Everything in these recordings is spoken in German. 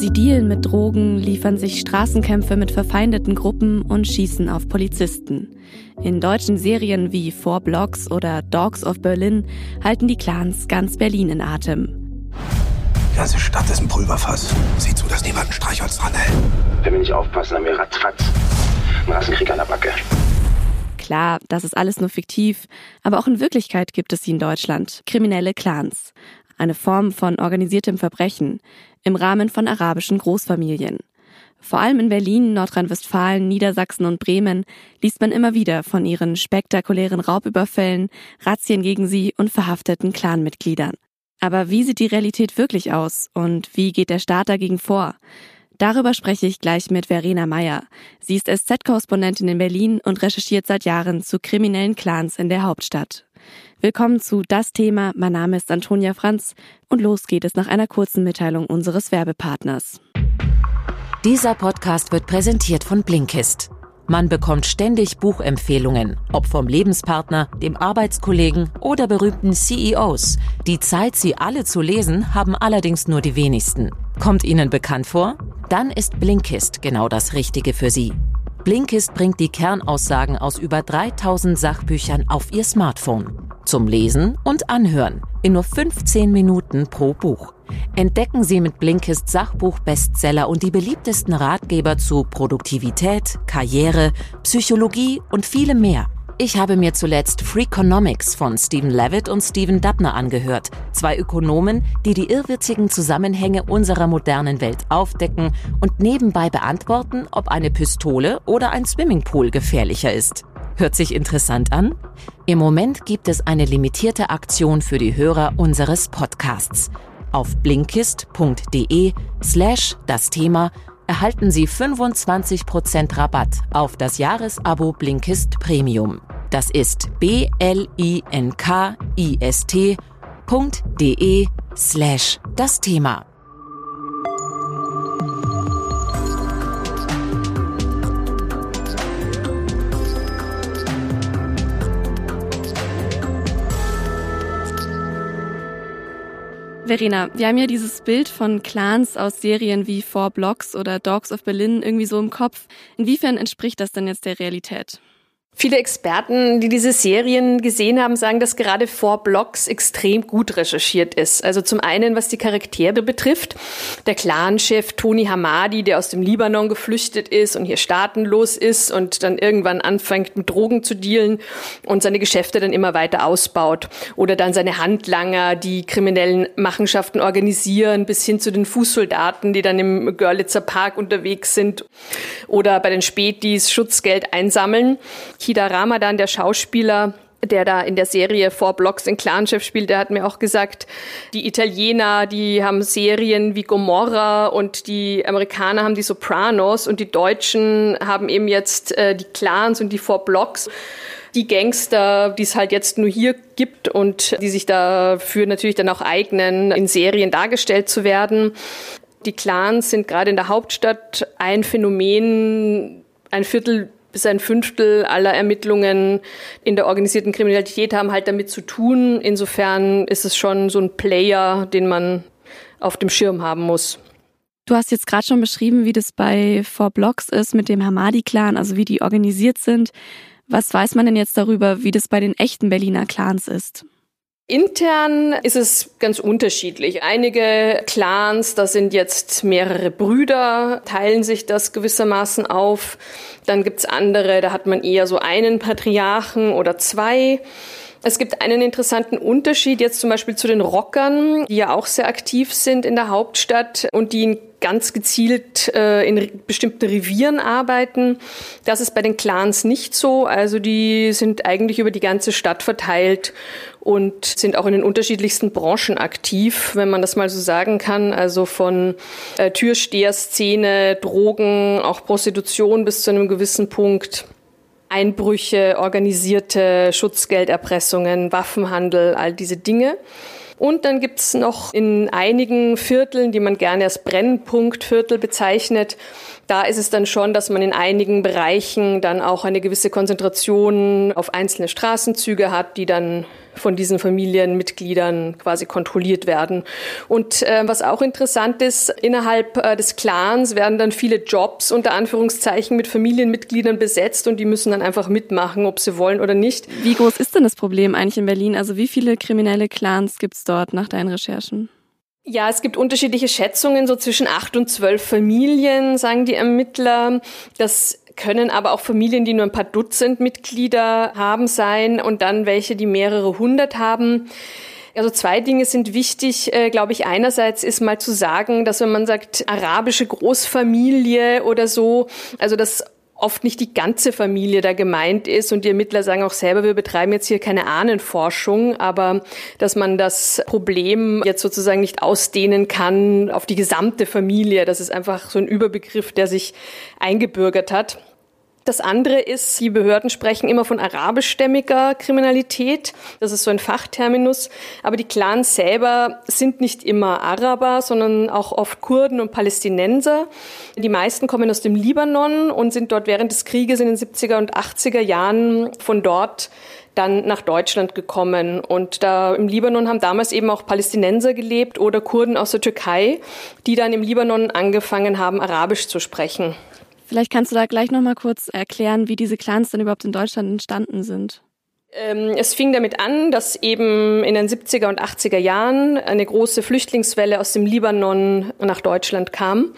Sie dealen mit Drogen, liefern sich Straßenkämpfe mit verfeindeten Gruppen und schießen auf Polizisten. In deutschen Serien wie Four Blocks oder Dogs of Berlin halten die Clans ganz Berlin in Atem. Die ganze Stadt ist ein Pulverfass. Sieh zu, dass niemand ein Streichholz dran hält. Wenn wir nicht aufpassen, haben wir ratzfatz einen Rassenkrieg an der Backe. Klar, das ist alles nur fiktiv, aber auch in Wirklichkeit gibt es sie in Deutschland, kriminelle Clans. Eine Form von organisiertem Verbrechen im Rahmen von arabischen Großfamilien. Vor allem in Berlin, Nordrhein-Westfalen, Niedersachsen und Bremen liest man immer wieder von ihren spektakulären Raubüberfällen, Razzien gegen sie und verhafteten Clanmitgliedern. Aber wie sieht die Realität wirklich aus und wie geht der Staat dagegen vor? Darüber spreche ich gleich mit Verena Meyer. Sie ist SZ-Korrespondentin in Berlin und recherchiert seit Jahren zu kriminellen Clans in der Hauptstadt. Willkommen zu Das Thema. Mein Name ist Antonia Franz und los geht es nach einer kurzen Mitteilung unseres Werbepartners. Dieser Podcast wird präsentiert von Blinkist. Man bekommt ständig Buchempfehlungen, ob vom Lebenspartner, dem Arbeitskollegen oder berühmten CEOs. Die Zeit, sie alle zu lesen, haben allerdings nur die wenigsten. Kommt Ihnen bekannt vor? Dann ist Blinkist genau das Richtige für Sie. Blinkist bringt die Kernaussagen aus über 3000 Sachbüchern auf Ihr Smartphone. Zum Lesen und Anhören in nur 15 Minuten pro Buch. Entdecken Sie mit Blinkist Sachbuch-Bestseller und die beliebtesten Ratgeber zu Produktivität, Karriere, Psychologie und vielem mehr. Ich habe mir zuletzt Freakonomics von Stephen Levitt und Stephen Dubner angehört. Zwei Ökonomen, die die irrwitzigen Zusammenhänge unserer modernen Welt aufdecken und nebenbei beantworten, ob eine Pistole oder ein Swimmingpool gefährlicher ist. Hört sich interessant an? Im Moment gibt es eine limitierte Aktion für die Hörer unseres Podcasts. Auf blinkist.de slash das Thema erhalten Sie 25% Rabatt auf das Jahresabo Blinkist Premium. Das ist b-l-i-n-k-i-s-t.de slash das Thema. Verena, wir haben ja dieses Bild von Clans aus Serien wie Four Blocks oder Dogs of Berlin irgendwie so im Kopf. Inwiefern entspricht das denn jetzt der Realität? Viele Experten, die diese Serien gesehen haben, sagen, dass gerade Four Blocks extrem gut recherchiert ist. Also zum einen, was die Charaktere betrifft. Der Clan-Chef Tony Hamadi, der aus dem Libanon geflüchtet ist und hier staatenlos ist und dann irgendwann anfängt mit Drogen zu dealen und seine Geschäfte dann immer weiter ausbaut. Oder dann seine Handlanger, die kriminellen Machenschaften organisieren, bis hin zu den Fußsoldaten, die dann im Görlitzer Park unterwegs sind. Oder bei den Spätis Schutzgeld einsammeln. Kida Ramadan, der Schauspieler, der da in der Serie Four Blocks in Clanchef spielt, der hat mir auch gesagt, die Italiener, die haben Serien wie Gomorra und die Amerikaner haben die Sopranos und die Deutschen haben eben jetzt äh, die Clans und die Four Blocks. Die Gangster, die es halt jetzt nur hier gibt und die sich dafür natürlich dann auch eignen, in Serien dargestellt zu werden. Die Clans sind gerade in der Hauptstadt ein Phänomen, ein Viertel bis ein Fünftel aller Ermittlungen in der organisierten Kriminalität haben halt damit zu tun. Insofern ist es schon so ein Player, den man auf dem Schirm haben muss. Du hast jetzt gerade schon beschrieben, wie das bei Four Blocks ist mit dem Hamadi-Clan, also wie die organisiert sind. Was weiß man denn jetzt darüber, wie das bei den echten Berliner Clans ist? Intern ist es ganz unterschiedlich. Einige Clans, da sind jetzt mehrere Brüder, teilen sich das gewissermaßen auf. Dann gibt's andere, da hat man eher so einen Patriarchen oder zwei. Es gibt einen interessanten Unterschied jetzt zum Beispiel zu den Rockern, die ja auch sehr aktiv sind in der Hauptstadt und die ganz gezielt äh, in bestimmten Revieren arbeiten. Das ist bei den Clans nicht so. Also die sind eigentlich über die ganze Stadt verteilt und sind auch in den unterschiedlichsten Branchen aktiv, wenn man das mal so sagen kann. Also von äh, Türsteherszene, Drogen, auch Prostitution bis zu einem gewissen Punkt. Einbrüche, organisierte Schutzgelderpressungen, Waffenhandel, all diese Dinge. Und dann gibt's noch in einigen Vierteln, die man gerne als Brennpunktviertel bezeichnet, da ist es dann schon, dass man in einigen Bereichen dann auch eine gewisse Konzentration auf einzelne Straßenzüge hat, die dann von diesen Familienmitgliedern quasi kontrolliert werden. Und äh, was auch interessant ist, innerhalb äh, des Clans werden dann viele Jobs unter Anführungszeichen mit Familienmitgliedern besetzt und die müssen dann einfach mitmachen, ob sie wollen oder nicht. Wie groß ist denn das Problem eigentlich in Berlin? Also wie viele kriminelle Clans gibt es dort nach deinen Recherchen? Ja, es gibt unterschiedliche Schätzungen, so zwischen acht und zwölf Familien, sagen die Ermittler. Das können aber auch Familien, die nur ein paar Dutzend Mitglieder haben, sein und dann welche, die mehrere hundert haben. Also zwei Dinge sind wichtig, äh, glaube ich. Einerseits ist mal zu sagen, dass wenn man sagt arabische Großfamilie oder so, also das oft nicht die ganze Familie da gemeint ist und die Ermittler sagen auch selber, wir betreiben jetzt hier keine Ahnenforschung, aber dass man das Problem jetzt sozusagen nicht ausdehnen kann auf die gesamte Familie. Das ist einfach so ein Überbegriff, der sich eingebürgert hat. Das andere ist, die Behörden sprechen immer von arabischstämmiger Kriminalität. Das ist so ein Fachterminus. Aber die Clans selber sind nicht immer Araber, sondern auch oft Kurden und Palästinenser. Die meisten kommen aus dem Libanon und sind dort während des Krieges in den 70er und 80er Jahren von dort dann nach Deutschland gekommen. Und da im Libanon haben damals eben auch Palästinenser gelebt oder Kurden aus der Türkei, die dann im Libanon angefangen haben, Arabisch zu sprechen. Vielleicht kannst du da gleich noch mal kurz erklären, wie diese Clans dann überhaupt in Deutschland entstanden sind. Ähm, es fing damit an, dass eben in den 70er und 80er Jahren eine große Flüchtlingswelle aus dem Libanon nach Deutschland kam.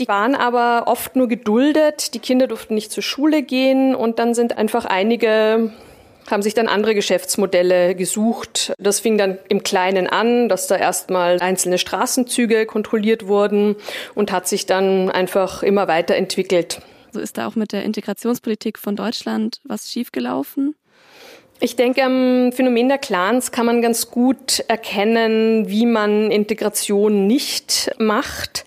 Die waren aber oft nur geduldet, die Kinder durften nicht zur Schule gehen und dann sind einfach einige haben sich dann andere Geschäftsmodelle gesucht. Das fing dann im Kleinen an, dass da erstmal einzelne Straßenzüge kontrolliert wurden und hat sich dann einfach immer weiterentwickelt. So ist da auch mit der Integrationspolitik von Deutschland was schiefgelaufen? Ich denke, am Phänomen der Clans kann man ganz gut erkennen, wie man Integration nicht macht.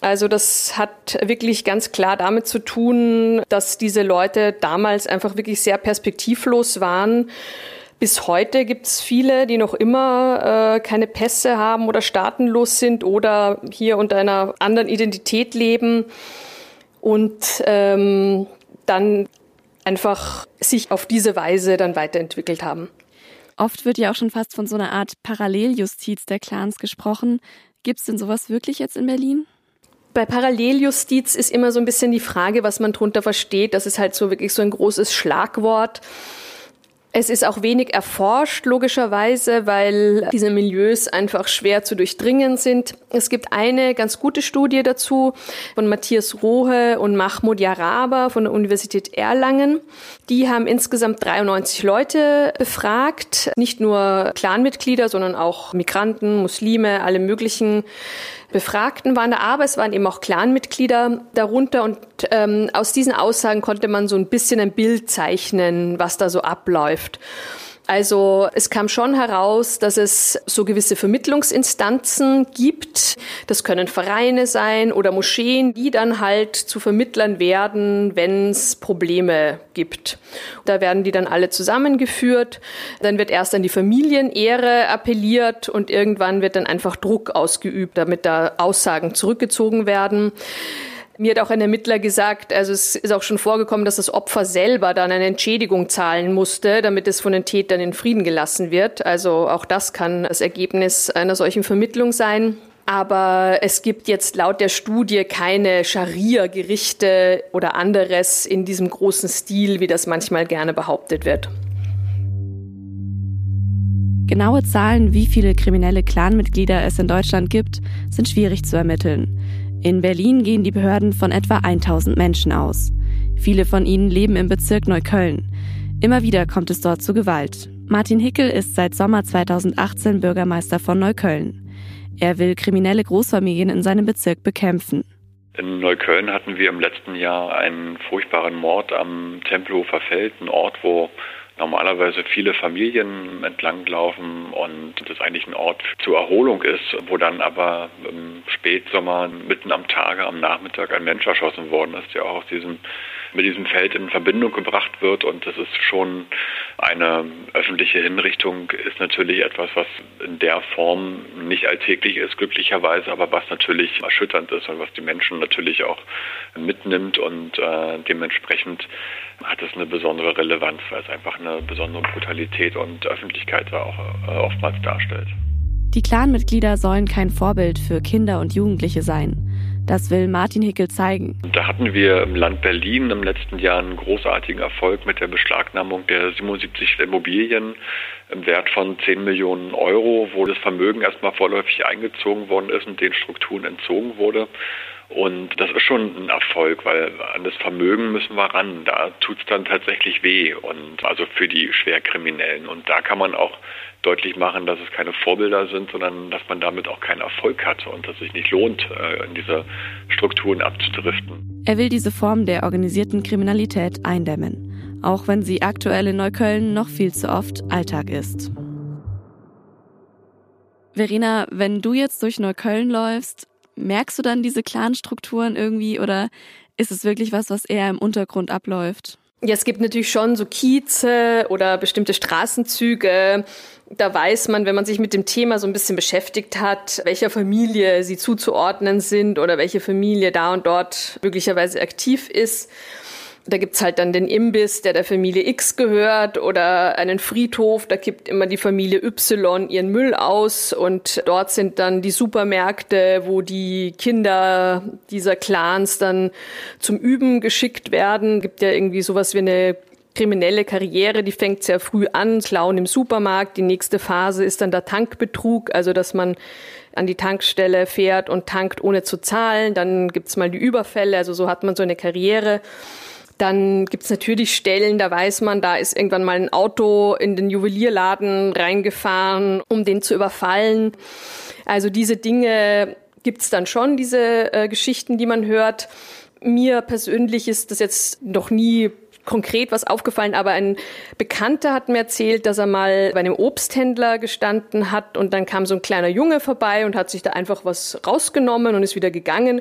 Also das hat wirklich ganz klar damit zu tun, dass diese Leute damals einfach wirklich sehr perspektivlos waren. Bis heute gibt es viele, die noch immer äh, keine Pässe haben oder staatenlos sind oder hier unter einer anderen Identität leben und ähm, dann einfach sich auf diese Weise dann weiterentwickelt haben. Oft wird ja auch schon fast von so einer Art Paralleljustiz der Clans gesprochen. Gibt es denn sowas wirklich jetzt in Berlin? Bei Paralleljustiz ist immer so ein bisschen die Frage, was man drunter versteht. Das ist halt so wirklich so ein großes Schlagwort. Es ist auch wenig erforscht, logischerweise, weil diese Milieus einfach schwer zu durchdringen sind. Es gibt eine ganz gute Studie dazu von Matthias Rohe und Mahmoud Yaraba von der Universität Erlangen. Die haben insgesamt 93 Leute befragt, nicht nur Clanmitglieder, sondern auch Migranten, Muslime, alle möglichen Befragten waren da, aber es waren eben auch Clanmitglieder darunter und ähm, aus diesen Aussagen konnte man so ein bisschen ein Bild zeichnen, was da so abläuft. Also es kam schon heraus, dass es so gewisse Vermittlungsinstanzen gibt. Das können Vereine sein oder Moscheen, die dann halt zu Vermittlern werden, wenn es Probleme gibt. Da werden die dann alle zusammengeführt. Dann wird erst an die Familienehre appelliert und irgendwann wird dann einfach Druck ausgeübt, damit da Aussagen zurückgezogen werden. Mir hat auch ein Ermittler gesagt, also es ist auch schon vorgekommen, dass das Opfer selber dann eine Entschädigung zahlen musste, damit es von den Tätern in Frieden gelassen wird. Also auch das kann das Ergebnis einer solchen Vermittlung sein. Aber es gibt jetzt laut der Studie keine Scharia-Gerichte oder anderes in diesem großen Stil, wie das manchmal gerne behauptet wird. Genaue Zahlen, wie viele kriminelle Clanmitglieder es in Deutschland gibt, sind schwierig zu ermitteln. In Berlin gehen die Behörden von etwa 1000 Menschen aus. Viele von ihnen leben im Bezirk Neukölln. Immer wieder kommt es dort zu Gewalt. Martin Hickel ist seit Sommer 2018 Bürgermeister von Neukölln. Er will kriminelle Großfamilien in seinem Bezirk bekämpfen. In Neukölln hatten wir im letzten Jahr einen furchtbaren Mord am Tempelhofer Feld, ein Ort, wo normalerweise viele Familien entlanglaufen und das eigentlich ein Ort zur Erholung ist, wo dann aber im Spätsommer mitten am Tage, am Nachmittag ein Mensch erschossen worden ist, der auch aus diesem mit diesem Feld in Verbindung gebracht wird. Und das ist schon eine öffentliche Hinrichtung, ist natürlich etwas, was in der Form nicht alltäglich ist, glücklicherweise, aber was natürlich erschütternd ist und was die Menschen natürlich auch mitnimmt. Und äh, dementsprechend hat es eine besondere Relevanz, weil es einfach eine besondere Brutalität und Öffentlichkeit auch äh, oftmals darstellt. Die Clanmitglieder sollen kein Vorbild für Kinder und Jugendliche sein. Das will Martin Hickel zeigen. Da hatten wir im Land Berlin im letzten Jahr einen großartigen Erfolg mit der Beschlagnahmung der 77 Immobilien im Wert von 10 Millionen Euro, wo das Vermögen erstmal vorläufig eingezogen worden ist und den Strukturen entzogen wurde. Und das ist schon ein Erfolg, weil an das Vermögen müssen wir ran. Da tut es dann tatsächlich weh und also für die Schwerkriminellen. Und da kann man auch deutlich machen, dass es keine Vorbilder sind, sondern dass man damit auch keinen Erfolg hat und dass es sich nicht lohnt, äh, in diese Strukturen abzudriften. Er will diese Form der organisierten Kriminalität eindämmen, auch wenn sie aktuell in Neukölln noch viel zu oft Alltag ist. Verena, wenn du jetzt durch Neukölln läufst, merkst du dann diese Clanstrukturen irgendwie oder ist es wirklich was, was eher im Untergrund abläuft? Ja, es gibt natürlich schon so Kieze oder bestimmte Straßenzüge. Da weiß man, wenn man sich mit dem Thema so ein bisschen beschäftigt hat, welcher Familie sie zuzuordnen sind oder welche Familie da und dort möglicherweise aktiv ist. Da gibt's halt dann den Imbiss, der der Familie X gehört oder einen Friedhof, da gibt immer die Familie Y ihren Müll aus und dort sind dann die Supermärkte, wo die Kinder dieser Clans dann zum Üben geschickt werden. Gibt ja irgendwie sowas wie eine kriminelle Karriere, die fängt sehr früh an, Klauen im Supermarkt. Die nächste Phase ist dann der Tankbetrug, also dass man an die Tankstelle fährt und tankt ohne zu zahlen. Dann gibt's mal die Überfälle, also so hat man so eine Karriere. Dann gibt's natürlich Stellen, da weiß man, da ist irgendwann mal ein Auto in den Juwelierladen reingefahren, um den zu überfallen. Also diese Dinge gibt's dann schon, diese äh, Geschichten, die man hört. Mir persönlich ist das jetzt noch nie konkret was aufgefallen, aber ein Bekannter hat mir erzählt, dass er mal bei einem Obsthändler gestanden hat und dann kam so ein kleiner Junge vorbei und hat sich da einfach was rausgenommen und ist wieder gegangen.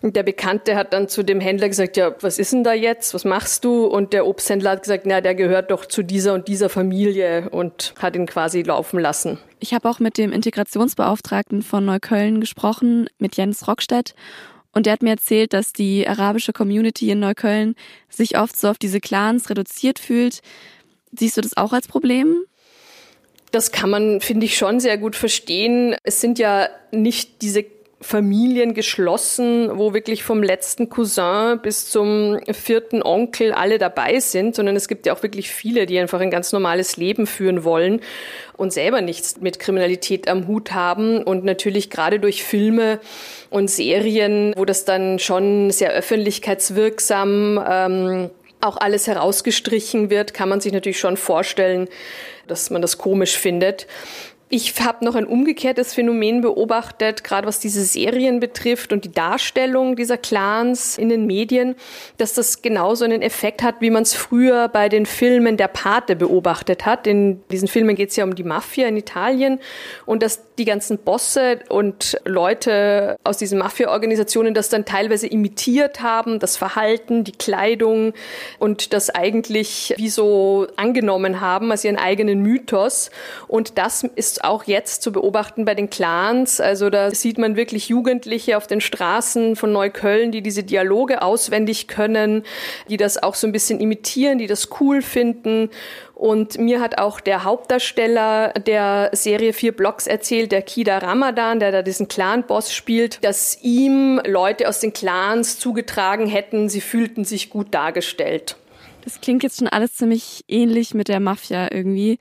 Und der Bekannte hat dann zu dem Händler gesagt, ja, was ist denn da jetzt? Was machst du? Und der Obsthändler hat gesagt, na, der gehört doch zu dieser und dieser Familie und hat ihn quasi laufen lassen. Ich habe auch mit dem Integrationsbeauftragten von Neukölln gesprochen, mit Jens Rockstedt. Und der hat mir erzählt, dass die arabische Community in Neukölln sich oft so auf diese Clans reduziert fühlt. Siehst du das auch als Problem? Das kann man, finde ich, schon sehr gut verstehen. Es sind ja nicht diese Familien geschlossen, wo wirklich vom letzten Cousin bis zum vierten Onkel alle dabei sind, sondern es gibt ja auch wirklich viele, die einfach ein ganz normales Leben führen wollen und selber nichts mit Kriminalität am Hut haben. Und natürlich gerade durch Filme und Serien, wo das dann schon sehr öffentlichkeitswirksam ähm, auch alles herausgestrichen wird, kann man sich natürlich schon vorstellen, dass man das komisch findet. Ich habe noch ein umgekehrtes Phänomen beobachtet, gerade was diese Serien betrifft und die Darstellung dieser Clans in den Medien, dass das genauso einen Effekt hat, wie man es früher bei den Filmen der Pate beobachtet hat. In diesen Filmen geht es ja um die Mafia in Italien und dass die ganzen Bosse und Leute aus diesen Mafia-Organisationen das dann teilweise imitiert haben, das Verhalten, die Kleidung und das eigentlich wie so angenommen haben als ihren eigenen Mythos. Und das auch jetzt zu beobachten bei den Clans. Also da sieht man wirklich Jugendliche auf den Straßen von Neukölln, die diese Dialoge auswendig können, die das auch so ein bisschen imitieren, die das cool finden. Und mir hat auch der Hauptdarsteller der Serie Vier Blocks erzählt, der Kida Ramadan, der da diesen Clan-Boss spielt, dass ihm Leute aus den Clans zugetragen hätten, sie fühlten sich gut dargestellt. Das klingt jetzt schon alles ziemlich ähnlich mit der Mafia irgendwie.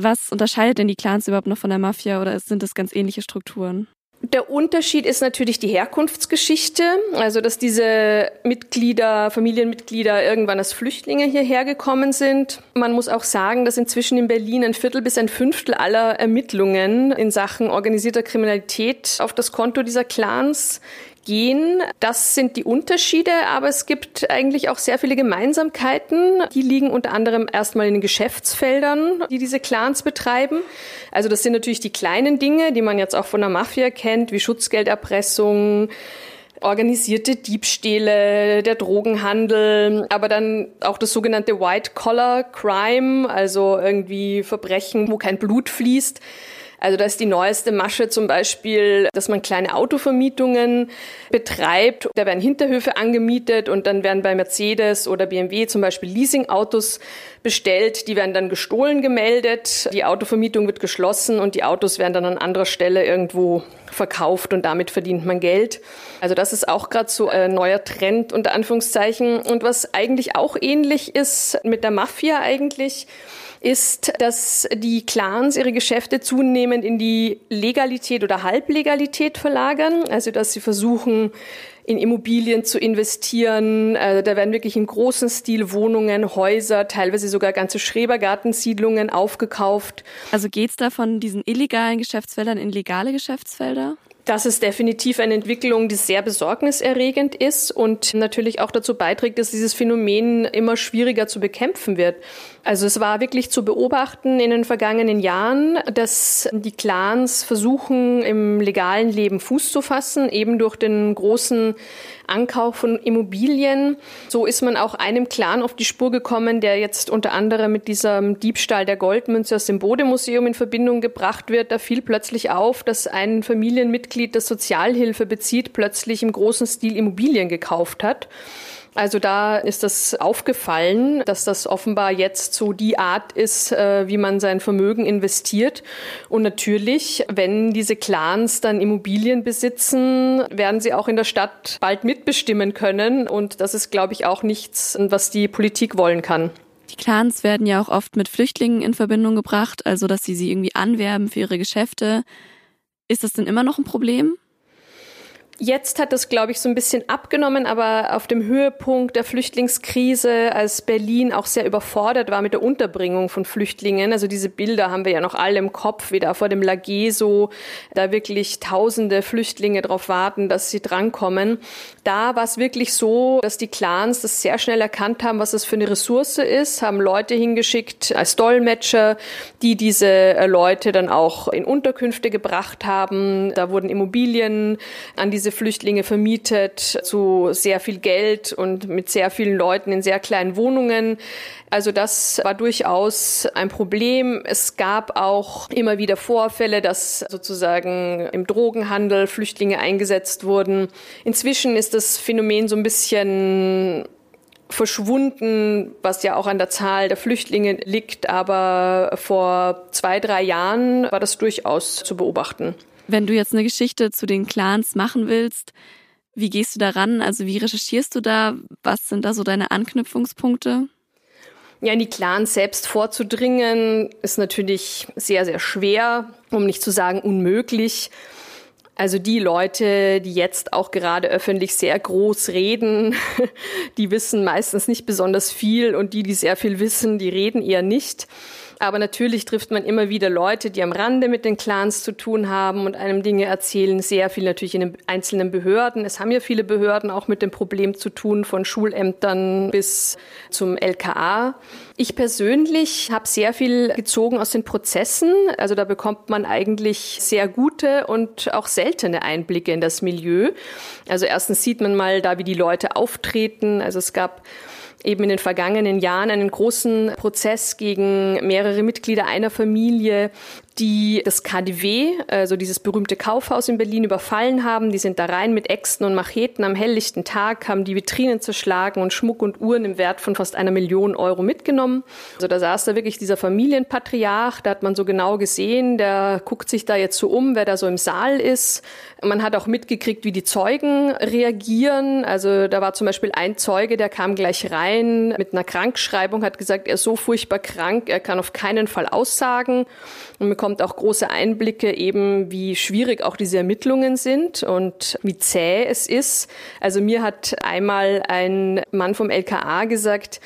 Was unterscheidet denn die Clans überhaupt noch von der Mafia oder sind das ganz ähnliche Strukturen? Der Unterschied ist natürlich die Herkunftsgeschichte, also dass diese Mitglieder, Familienmitglieder irgendwann als Flüchtlinge hierher gekommen sind. Man muss auch sagen, dass inzwischen in Berlin ein Viertel bis ein Fünftel aller Ermittlungen in Sachen organisierter Kriminalität auf das Konto dieser Clans gehen. Das sind die Unterschiede, aber es gibt eigentlich auch sehr viele Gemeinsamkeiten. Die liegen unter anderem erstmal in den Geschäftsfeldern, die diese Clans betreiben. Also das sind natürlich die kleinen Dinge, die man jetzt auch von der Mafia kennt, wie Schutzgelderpressung, organisierte Diebstähle, der Drogenhandel, aber dann auch das sogenannte White-Collar-Crime, also irgendwie Verbrechen, wo kein Blut fließt. Also da ist die neueste Masche zum Beispiel, dass man kleine Autovermietungen betreibt. Da werden Hinterhöfe angemietet und dann werden bei Mercedes oder BMW zum Beispiel Leasingautos bestellt. Die werden dann gestohlen gemeldet. Die Autovermietung wird geschlossen und die Autos werden dann an anderer Stelle irgendwo verkauft und damit verdient man Geld. Also das ist auch gerade so ein neuer Trend unter Anführungszeichen. Und was eigentlich auch ähnlich ist mit der Mafia eigentlich, ist, dass die Clans ihre Geschäfte zunehmend in die Legalität oder Halblegalität verlagern. Also dass sie versuchen, in Immobilien zu investieren. Also da werden wirklich im großen Stil Wohnungen, Häuser, teilweise sogar ganze Schrebergartensiedlungen aufgekauft. Also geht's da von diesen illegalen Geschäftsfeldern in legale Geschäftsfelder? Das ist definitiv eine Entwicklung, die sehr besorgniserregend ist und natürlich auch dazu beiträgt, dass dieses Phänomen immer schwieriger zu bekämpfen wird. Also es war wirklich zu beobachten in den vergangenen Jahren, dass die Clans versuchen, im legalen Leben Fuß zu fassen, eben durch den großen Ankauf von Immobilien. So ist man auch einem Clan auf die Spur gekommen, der jetzt unter anderem mit diesem Diebstahl der Goldmünze aus dem Bodemuseum in Verbindung gebracht wird. Da fiel plötzlich auf, dass ein Familienmitglied, das Sozialhilfe bezieht, plötzlich im großen Stil Immobilien gekauft hat. Also da ist das aufgefallen, dass das offenbar jetzt so die Art ist, äh, wie man sein Vermögen investiert. Und natürlich, wenn diese Clans dann Immobilien besitzen, werden sie auch in der Stadt bald mitbestimmen können. Und das ist, glaube ich, auch nichts, was die Politik wollen kann. Die Clans werden ja auch oft mit Flüchtlingen in Verbindung gebracht, also dass sie sie irgendwie anwerben für ihre Geschäfte. Ist das denn immer noch ein Problem? Jetzt hat das, glaube ich, so ein bisschen abgenommen, aber auf dem Höhepunkt der Flüchtlingskrise, als Berlin auch sehr überfordert war mit der Unterbringung von Flüchtlingen, also diese Bilder haben wir ja noch alle im Kopf, wie da vor dem Lageso, da wirklich tausende Flüchtlinge darauf warten, dass sie drankommen. Da war es wirklich so, dass die Clans das sehr schnell erkannt haben, was das für eine Ressource ist, haben Leute hingeschickt als Dolmetscher, die diese äh, Leute dann auch in Unterkünfte gebracht haben. Da wurden Immobilien an diese diese Flüchtlinge vermietet zu sehr viel Geld und mit sehr vielen Leuten in sehr kleinen Wohnungen. Also das war durchaus ein Problem. Es gab auch immer wieder Vorfälle, dass sozusagen im Drogenhandel Flüchtlinge eingesetzt wurden. Inzwischen ist das Phänomen so ein bisschen verschwunden, was ja auch an der Zahl der Flüchtlinge liegt. Aber vor zwei, drei Jahren war das durchaus zu beobachten. Wenn du jetzt eine Geschichte zu den Clans machen willst, wie gehst du daran? Also wie recherchierst du da? Was sind da so deine Anknüpfungspunkte? Ja, in die Clans selbst vorzudringen, ist natürlich sehr, sehr schwer, um nicht zu sagen unmöglich. Also die Leute, die jetzt auch gerade öffentlich sehr groß reden, die wissen meistens nicht besonders viel und die, die sehr viel wissen, die reden eher nicht. Aber natürlich trifft man immer wieder Leute, die am Rande mit den Clans zu tun haben und einem Dinge erzählen. Sehr viel natürlich in den einzelnen Behörden. Es haben ja viele Behörden auch mit dem Problem zu tun, von Schulämtern bis zum LKA. Ich persönlich habe sehr viel gezogen aus den Prozessen. Also da bekommt man eigentlich sehr gute und auch seltene Einblicke in das Milieu. Also erstens sieht man mal da, wie die Leute auftreten. Also es gab eben in den vergangenen Jahren einen großen Prozess gegen mehrere Mitglieder einer Familie, die das KDW, also dieses berühmte Kaufhaus in Berlin, überfallen haben. Die sind da rein mit Äxten und Macheten am helllichten Tag, haben die Vitrinen zerschlagen und Schmuck und Uhren im Wert von fast einer Million Euro mitgenommen. Also da saß da wirklich dieser Familienpatriarch, da hat man so genau gesehen, der guckt sich da jetzt so um, wer da so im Saal ist. Man hat auch mitgekriegt, wie die Zeugen reagieren. Also da war zum Beispiel ein Zeuge, der kam gleich rein mit einer Krankschreibung, hat gesagt, er ist so furchtbar krank, er kann auf keinen Fall aussagen und bekommt auch große Einblicke eben, wie schwierig auch diese Ermittlungen sind und wie zäh es ist. Also mir hat einmal ein Mann vom LKA gesagt,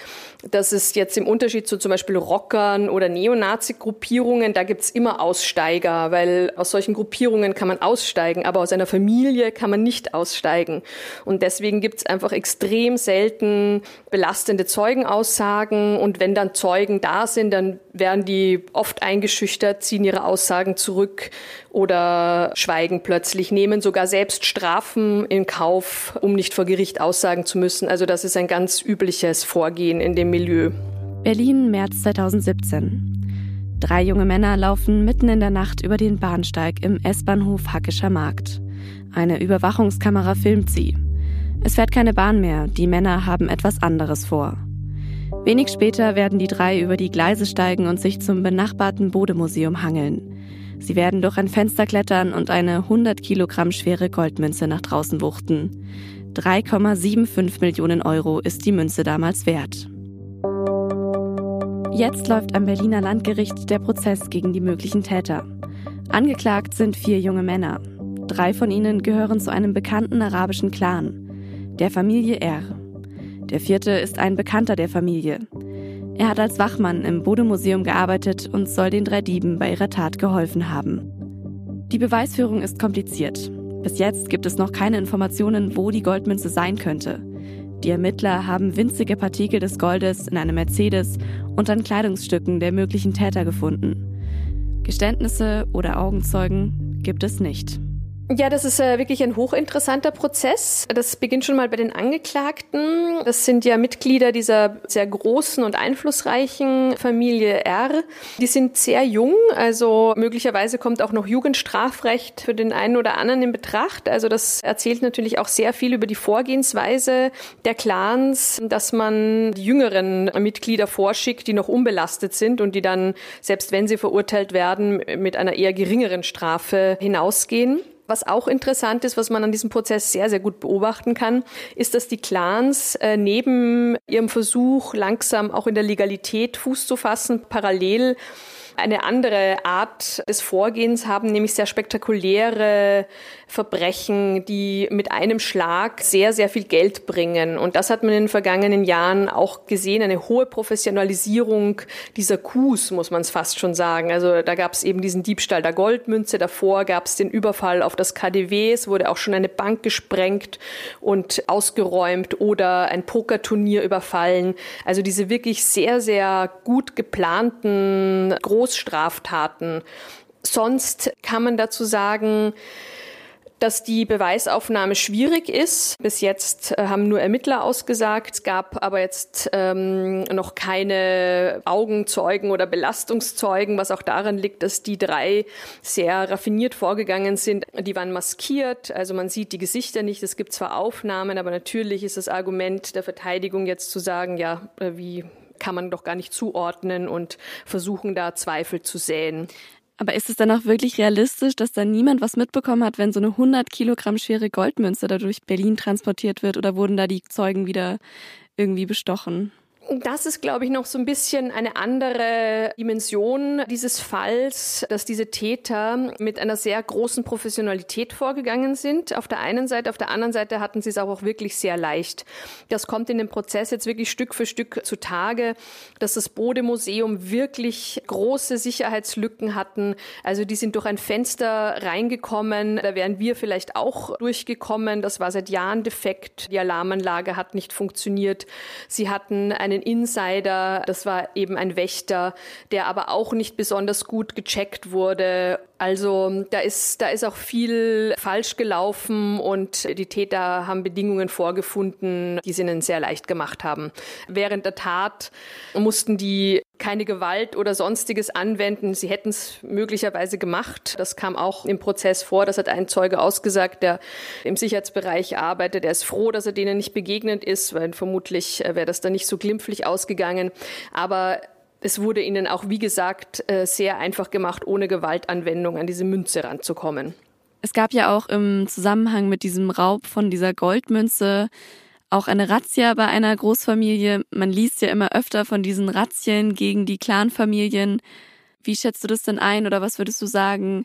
dass es jetzt im Unterschied zu zum Beispiel Rockern oder Neonazi-Gruppierungen, da gibt's immer Aussteiger, weil aus solchen Gruppierungen kann man aussteigen, aber aus einer Familie kann man nicht aussteigen. Und deswegen gibt's einfach extrem selten belastende Zeugenaussagen. Und wenn dann Zeugen da sind, dann werden die oft eingeschüchtert, ziehen ihre Aussagen zurück oder schweigen plötzlich, nehmen sogar selbst Strafen in Kauf, um nicht vor Gericht aussagen zu müssen. Also das ist ein ganz übliches Vorgehen in dem Milieu. Berlin, März 2017. Drei junge Männer laufen mitten in der Nacht über den Bahnsteig im S-Bahnhof Hackischer Markt. Eine Überwachungskamera filmt sie. Es fährt keine Bahn mehr, die Männer haben etwas anderes vor. Wenig später werden die drei über die Gleise steigen und sich zum benachbarten Bodemuseum hangeln. Sie werden durch ein Fenster klettern und eine 100 Kilogramm schwere Goldmünze nach draußen wuchten. 3,75 Millionen Euro ist die Münze damals wert. Jetzt läuft am Berliner Landgericht der Prozess gegen die möglichen Täter. Angeklagt sind vier junge Männer. Drei von ihnen gehören zu einem bekannten arabischen Clan, der Familie R. Der vierte ist ein Bekannter der Familie. Er hat als Wachmann im Bodemuseum gearbeitet und soll den drei Dieben bei ihrer Tat geholfen haben. Die Beweisführung ist kompliziert. Bis jetzt gibt es noch keine Informationen, wo die Goldmünze sein könnte. Die Ermittler haben winzige Partikel des Goldes in einem Mercedes und an Kleidungsstücken der möglichen Täter gefunden. Geständnisse oder Augenzeugen gibt es nicht. Ja, das ist äh, wirklich ein hochinteressanter Prozess. Das beginnt schon mal bei den Angeklagten. Das sind ja Mitglieder dieser sehr großen und einflussreichen Familie R. Die sind sehr jung, also möglicherweise kommt auch noch Jugendstrafrecht für den einen oder anderen in Betracht. Also das erzählt natürlich auch sehr viel über die Vorgehensweise der Clans, dass man die jüngeren Mitglieder vorschickt, die noch unbelastet sind und die dann, selbst wenn sie verurteilt werden, mit einer eher geringeren Strafe hinausgehen. Was auch interessant ist, was man an diesem Prozess sehr, sehr gut beobachten kann, ist, dass die Clans äh, neben ihrem Versuch, langsam auch in der Legalität Fuß zu fassen, parallel eine andere Art des Vorgehens haben, nämlich sehr spektakuläre Verbrechen, die mit einem Schlag sehr, sehr viel Geld bringen. Und das hat man in den vergangenen Jahren auch gesehen, eine hohe Professionalisierung dieser Coups, muss man es fast schon sagen. Also da gab es eben diesen Diebstahl der Goldmünze, davor gab es den Überfall auf das KDW, es wurde auch schon eine Bank gesprengt und ausgeräumt oder ein Pokerturnier überfallen. Also diese wirklich sehr, sehr gut geplanten Großstraftaten. Sonst kann man dazu sagen, dass die Beweisaufnahme schwierig ist. Bis jetzt äh, haben nur Ermittler ausgesagt. Es gab aber jetzt ähm, noch keine Augenzeugen oder Belastungszeugen, was auch daran liegt, dass die drei sehr raffiniert vorgegangen sind. Die waren maskiert, also man sieht die Gesichter nicht. Es gibt zwar Aufnahmen, aber natürlich ist das Argument der Verteidigung jetzt zu sagen, ja, äh, wie kann man doch gar nicht zuordnen und versuchen da Zweifel zu säen. Aber ist es dann auch wirklich realistisch, dass da niemand was mitbekommen hat, wenn so eine 100 Kilogramm schwere Goldmünze da durch Berlin transportiert wird? Oder wurden da die Zeugen wieder irgendwie bestochen? Das ist, glaube ich, noch so ein bisschen eine andere Dimension dieses Falls, dass diese Täter mit einer sehr großen Professionalität vorgegangen sind. Auf der einen Seite, auf der anderen Seite hatten sie es auch wirklich sehr leicht. Das kommt in dem Prozess jetzt wirklich Stück für Stück zutage, dass das Bodemuseum wirklich große Sicherheitslücken hatten. Also die sind durch ein Fenster reingekommen. Da wären wir vielleicht auch durchgekommen. Das war seit Jahren defekt. Die Alarmanlage hat nicht funktioniert. Sie hatten eine einen Insider, das war eben ein Wächter, der aber auch nicht besonders gut gecheckt wurde. Also da ist, da ist auch viel falsch gelaufen und die Täter haben Bedingungen vorgefunden, die es ihnen sehr leicht gemacht haben. Während der Tat mussten die keine Gewalt oder sonstiges anwenden. Sie hätten es möglicherweise gemacht. Das kam auch im Prozess vor. Das hat ein Zeuge ausgesagt, der im Sicherheitsbereich arbeitet. Er ist froh, dass er denen nicht begegnet ist, weil vermutlich äh, wäre das dann nicht so glimpflich ausgegangen. Aber es wurde ihnen auch, wie gesagt, äh, sehr einfach gemacht, ohne Gewaltanwendung an diese Münze ranzukommen. Es gab ja auch im Zusammenhang mit diesem Raub von dieser Goldmünze auch eine Razzia bei einer Großfamilie. Man liest ja immer öfter von diesen Razzien gegen die Clanfamilien. Wie schätzt du das denn ein oder was würdest du sagen?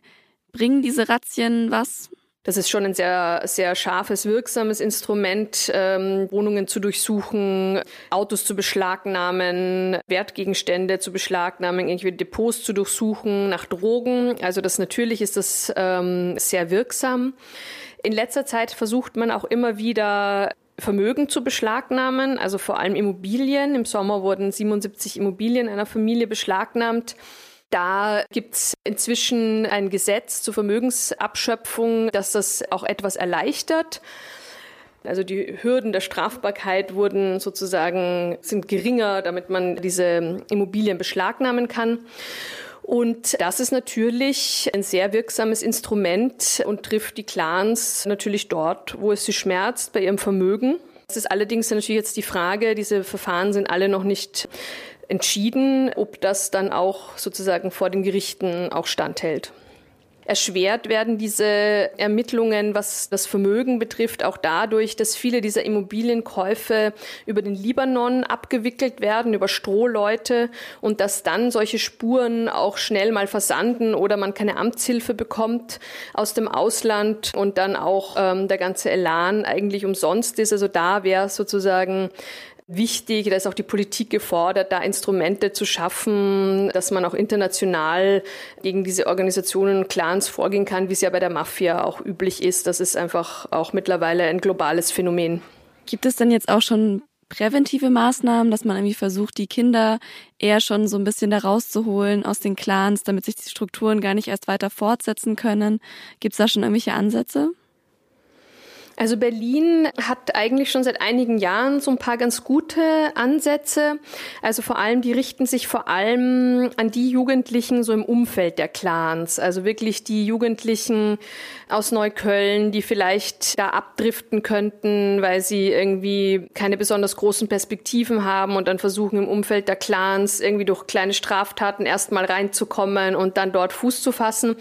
Bringen diese Razzien was? Das ist schon ein sehr, sehr scharfes, wirksames Instrument, ähm, Wohnungen zu durchsuchen, Autos zu beschlagnahmen, Wertgegenstände zu beschlagnahmen, irgendwelche Depots zu durchsuchen, nach Drogen. Also das natürlich ist das ähm, sehr wirksam. In letzter Zeit versucht man auch immer wieder Vermögen zu beschlagnahmen, also vor allem Immobilien. Im Sommer wurden 77 Immobilien einer Familie beschlagnahmt. Da gibt es inzwischen ein Gesetz zur Vermögensabschöpfung, das das auch etwas erleichtert. Also die Hürden der Strafbarkeit wurden sozusagen, sind geringer, damit man diese Immobilien beschlagnahmen kann. Und das ist natürlich ein sehr wirksames Instrument und trifft die Clans natürlich dort, wo es sie schmerzt, bei ihrem Vermögen. Es ist allerdings natürlich jetzt die Frage, diese Verfahren sind alle noch nicht entschieden, ob das dann auch sozusagen vor den Gerichten auch standhält. Erschwert werden diese Ermittlungen, was das Vermögen betrifft, auch dadurch, dass viele dieser Immobilienkäufe über den Libanon abgewickelt werden, über Strohleute und dass dann solche Spuren auch schnell mal versanden oder man keine Amtshilfe bekommt aus dem Ausland und dann auch ähm, der ganze Elan eigentlich umsonst ist. Also da wäre sozusagen wichtig, da ist auch die Politik gefordert, da Instrumente zu schaffen, dass man auch international gegen diese Organisationen und Clans vorgehen kann, wie es ja bei der Mafia auch üblich ist. Das ist einfach auch mittlerweile ein globales Phänomen. Gibt es denn jetzt auch schon präventive Maßnahmen, dass man irgendwie versucht, die Kinder eher schon so ein bisschen da rauszuholen aus den Clans, damit sich die Strukturen gar nicht erst weiter fortsetzen können? Gibt es da schon irgendwelche Ansätze? Also Berlin hat eigentlich schon seit einigen Jahren so ein paar ganz gute Ansätze. Also vor allem, die richten sich vor allem an die Jugendlichen so im Umfeld der Clans. Also wirklich die Jugendlichen aus Neukölln, die vielleicht da abdriften könnten, weil sie irgendwie keine besonders großen Perspektiven haben und dann versuchen im Umfeld der Clans irgendwie durch kleine Straftaten erstmal reinzukommen und dann dort Fuß zu fassen.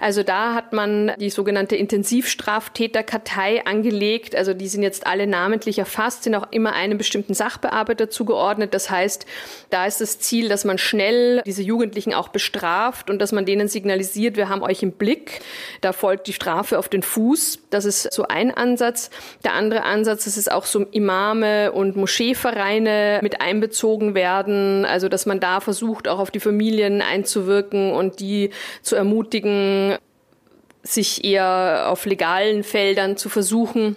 Also da hat man die sogenannte Intensivstraftäterkartei angelegt. Also die sind jetzt alle namentlich erfasst, sind auch immer einem bestimmten Sachbearbeiter zugeordnet. Das heißt, da ist das Ziel, dass man schnell diese Jugendlichen auch bestraft und dass man denen signalisiert, wir haben euch im Blick. Da folgt die Strafe auf den Fuß. Das ist so ein Ansatz. Der andere Ansatz, das ist auch so Imame und Moscheevereine mit einbezogen werden. Also, dass man da versucht, auch auf die Familien einzuwirken und die zu ermutigen, sich eher auf legalen Feldern zu versuchen.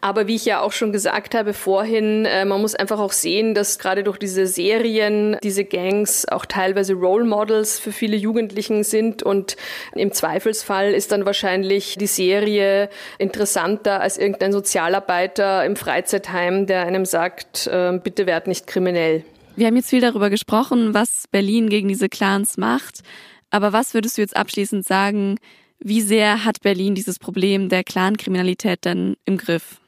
Aber wie ich ja auch schon gesagt habe vorhin, äh, man muss einfach auch sehen, dass gerade durch diese Serien diese Gangs auch teilweise Role Models für viele Jugendlichen sind und im Zweifelsfall ist dann wahrscheinlich die Serie interessanter als irgendein Sozialarbeiter im Freizeitheim, der einem sagt, äh, bitte werd nicht kriminell. Wir haben jetzt viel darüber gesprochen, was Berlin gegen diese Clans macht. Aber was würdest du jetzt abschließend sagen, wie sehr hat Berlin dieses Problem der Clankriminalität denn im Griff?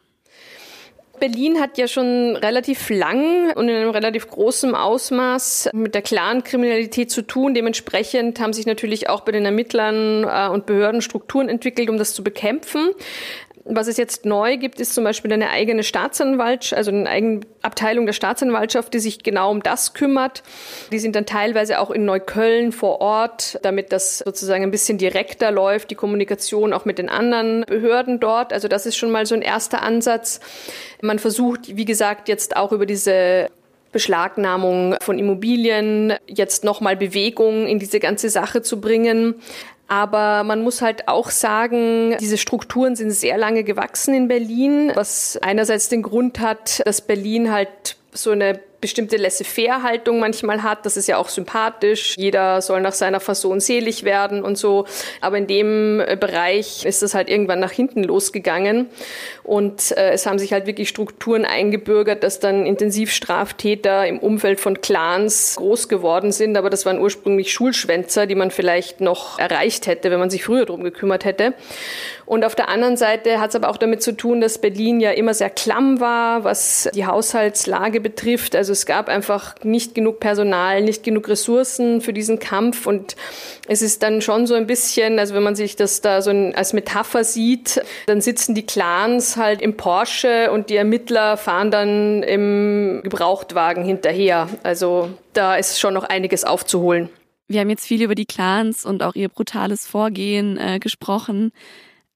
Berlin hat ja schon relativ lang und in einem relativ großen Ausmaß mit der Clankriminalität zu tun. Dementsprechend haben sich natürlich auch bei den Ermittlern äh, und Behörden Strukturen entwickelt, um das zu bekämpfen. Was es jetzt neu gibt, ist zum Beispiel eine eigene Staatsanwaltschaft, also eine eigene Abteilung der Staatsanwaltschaft, die sich genau um das kümmert. Die sind dann teilweise auch in Neukölln vor Ort, damit das sozusagen ein bisschen direkter läuft, die Kommunikation auch mit den anderen Behörden dort. Also das ist schon mal so ein erster Ansatz. Man versucht, wie gesagt, jetzt auch über diese Beschlagnahmung von Immobilien jetzt nochmal Bewegung in diese ganze Sache zu bringen. Aber man muss halt auch sagen, diese Strukturen sind sehr lange gewachsen in Berlin, was einerseits den Grund hat, dass Berlin halt so eine bestimmte Laissez-faire-Haltung manchmal hat. Das ist ja auch sympathisch. Jeder soll nach seiner Fasson selig werden und so. Aber in dem äh, Bereich ist das halt irgendwann nach hinten losgegangen. Und äh, es haben sich halt wirklich Strukturen eingebürgert, dass dann Intensivstraftäter im Umfeld von Clans groß geworden sind. Aber das waren ursprünglich Schulschwänzer, die man vielleicht noch erreicht hätte, wenn man sich früher drum gekümmert hätte. Und auf der anderen Seite hat es aber auch damit zu tun, dass Berlin ja immer sehr klamm war, was die Haushaltslage betrifft. Also es gab einfach nicht genug Personal, nicht genug Ressourcen für diesen Kampf. Und es ist dann schon so ein bisschen, also wenn man sich das da so als Metapher sieht, dann sitzen die Clans halt im Porsche und die Ermittler fahren dann im Gebrauchtwagen hinterher. Also da ist schon noch einiges aufzuholen. Wir haben jetzt viel über die Clans und auch ihr brutales Vorgehen äh, gesprochen.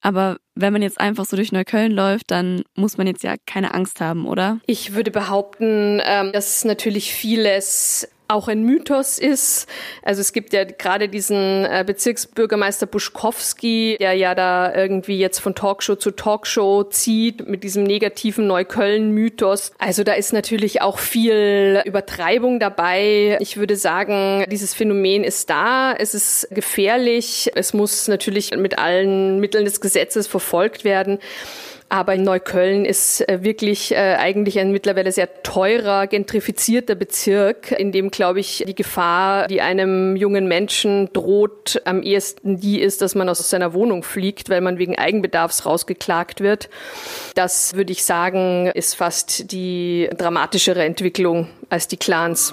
Aber wenn man jetzt einfach so durch Neukölln läuft, dann muss man jetzt ja keine Angst haben, oder? Ich würde behaupten, ähm, dass natürlich vieles auch ein Mythos ist. Also es gibt ja gerade diesen äh, Bezirksbürgermeister Buschkowski, der ja da irgendwie jetzt von Talkshow zu Talkshow zieht mit diesem negativen Neukölln-Mythos. Also da ist natürlich auch viel Übertreibung dabei. Ich würde sagen, dieses Phänomen ist da, es ist gefährlich, es muss natürlich mit allen Mitteln des Gesetzes verfolgt werden. Aber in Neukölln ist äh, wirklich äh, eigentlich ein mittlerweile sehr teurer, gentrifizierter Bezirk, in dem, glaube ich, die Gefahr, die einem jungen Menschen droht, am ehesten die ist, dass man aus seiner Wohnung fliegt, weil man wegen Eigenbedarfs rausgeklagt wird. Das würde ich sagen, ist fast die dramatischere Entwicklung als die Clans.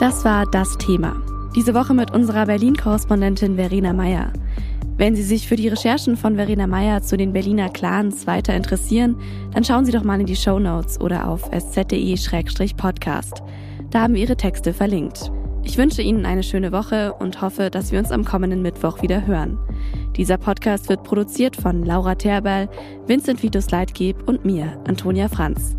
Das war das Thema. Diese Woche mit unserer Berlin-Korrespondentin Verena Meyer. Wenn Sie sich für die Recherchen von Verena Meyer zu den Berliner Clans weiter interessieren, dann schauen Sie doch mal in die Show Notes oder auf sz.de-podcast. Da haben wir Ihre Texte verlinkt. Ich wünsche Ihnen eine schöne Woche und hoffe, dass wir uns am kommenden Mittwoch wieder hören. Dieser Podcast wird produziert von Laura Terberl, Vincent Vitus Leitgeb und mir, Antonia Franz.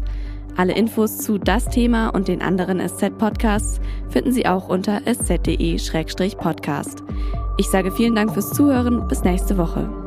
Alle Infos zu das Thema und den anderen SZ-Podcasts finden Sie auch unter sz.de-podcast. Ich sage vielen Dank fürs Zuhören. Bis nächste Woche.